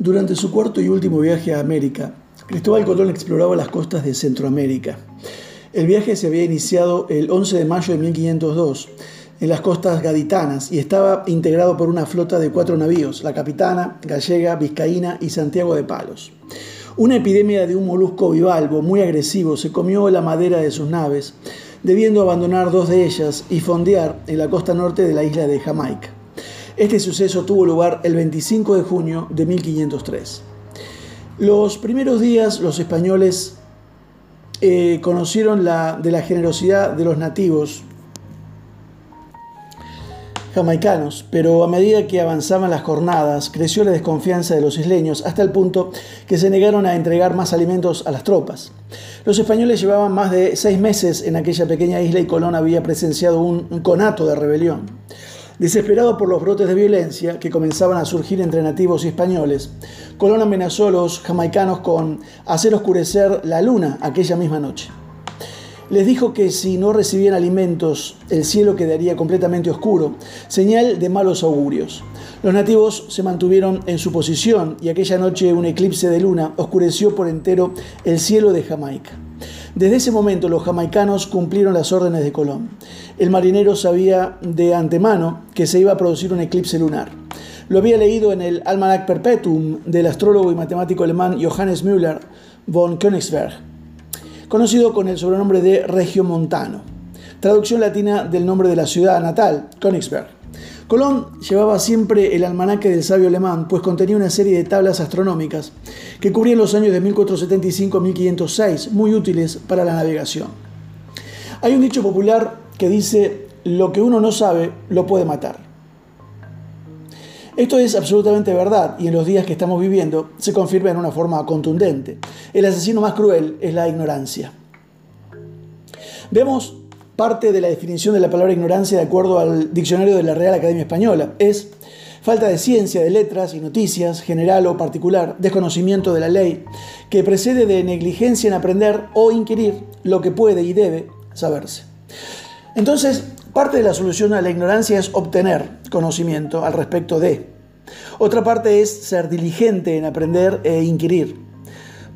Durante su cuarto y último viaje a América, Cristóbal Colón exploraba las costas de Centroamérica. El viaje se había iniciado el 11 de mayo de 1502 en las costas gaditanas y estaba integrado por una flota de cuatro navíos, la Capitana, Gallega, Vizcaína y Santiago de Palos. Una epidemia de un molusco bivalvo muy agresivo se comió la madera de sus naves, debiendo abandonar dos de ellas y fondear en la costa norte de la isla de Jamaica. Este suceso tuvo lugar el 25 de junio de 1503. Los primeros días los españoles eh, conocieron de la generosidad de los nativos jamaicanos, pero a medida que avanzaban las jornadas creció la desconfianza de los isleños hasta el punto que se negaron a entregar más alimentos a las tropas. Los españoles llevaban más de seis meses en aquella pequeña isla y Colón había presenciado un conato de rebelión. Desesperado por los brotes de violencia que comenzaban a surgir entre nativos y españoles, Colón amenazó a los jamaicanos con hacer oscurecer la luna aquella misma noche. Les dijo que si no recibían alimentos, el cielo quedaría completamente oscuro, señal de malos augurios. Los nativos se mantuvieron en su posición y aquella noche un eclipse de luna oscureció por entero el cielo de Jamaica. Desde ese momento los jamaicanos cumplieron las órdenes de Colón. El marinero sabía de antemano que se iba a producir un eclipse lunar. Lo había leído en el Almanac Perpetuum del astrólogo y matemático alemán Johannes Müller von Königsberg, conocido con el sobrenombre de Regiomontano, traducción latina del nombre de la ciudad natal, Königsberg. Colón llevaba siempre el almanaque del sabio alemán, pues contenía una serie de tablas astronómicas que cubrían los años de 1475 a 1506, muy útiles para la navegación. Hay un dicho popular que dice, lo que uno no sabe lo puede matar. Esto es absolutamente verdad y en los días que estamos viviendo se confirma en una forma contundente. El asesino más cruel es la ignorancia. Vemos parte de la definición de la palabra ignorancia de acuerdo al diccionario de la Real Academia Española. Es falta de ciencia, de letras y noticias, general o particular, desconocimiento de la ley, que precede de negligencia en aprender o inquirir lo que puede y debe saberse. Entonces, parte de la solución a la ignorancia es obtener conocimiento al respecto de. Otra parte es ser diligente en aprender e inquirir.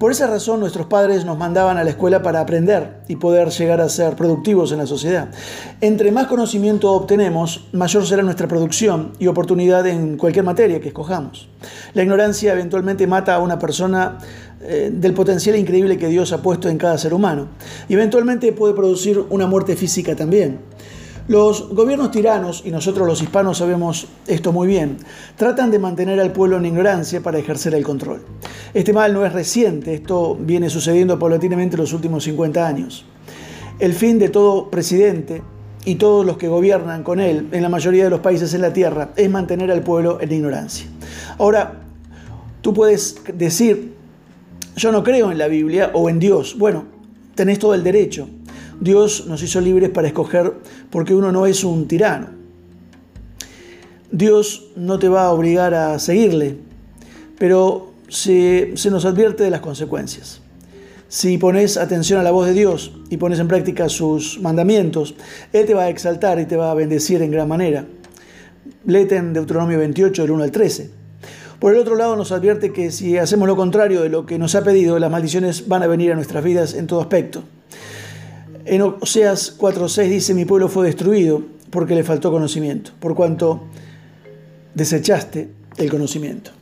Por esa razón nuestros padres nos mandaban a la escuela para aprender y poder llegar a ser productivos en la sociedad. Entre más conocimiento obtenemos, mayor será nuestra producción y oportunidad en cualquier materia que escojamos. La ignorancia eventualmente mata a una persona eh, del potencial increíble que Dios ha puesto en cada ser humano y eventualmente puede producir una muerte física también. Los gobiernos tiranos, y nosotros los hispanos sabemos esto muy bien, tratan de mantener al pueblo en ignorancia para ejercer el control. Este mal no es reciente, esto viene sucediendo paulatinamente en los últimos 50 años. El fin de todo presidente y todos los que gobiernan con él en la mayoría de los países en la tierra es mantener al pueblo en ignorancia. Ahora, tú puedes decir, yo no creo en la Biblia o en Dios. Bueno, tenés todo el derecho. Dios nos hizo libres para escoger porque uno no es un tirano. Dios no te va a obligar a seguirle, pero se, nos advierte de las consecuencias. Si pones atención a la voz de Dios y pones en práctica sus mandamientos, Él te va a exaltar y te va a bendecir en gran manera. Léete en Deuteronomio 28, del 1 al 13. Por el otro lado, nos advierte que si hacemos lo contrario de lo que nos ha pedido, las maldiciones van a venir a nuestras vidas en todo aspecto. En Oseas 4.6 dice, mi pueblo fue destruido porque le faltó conocimiento, por cuanto desechaste el conocimiento.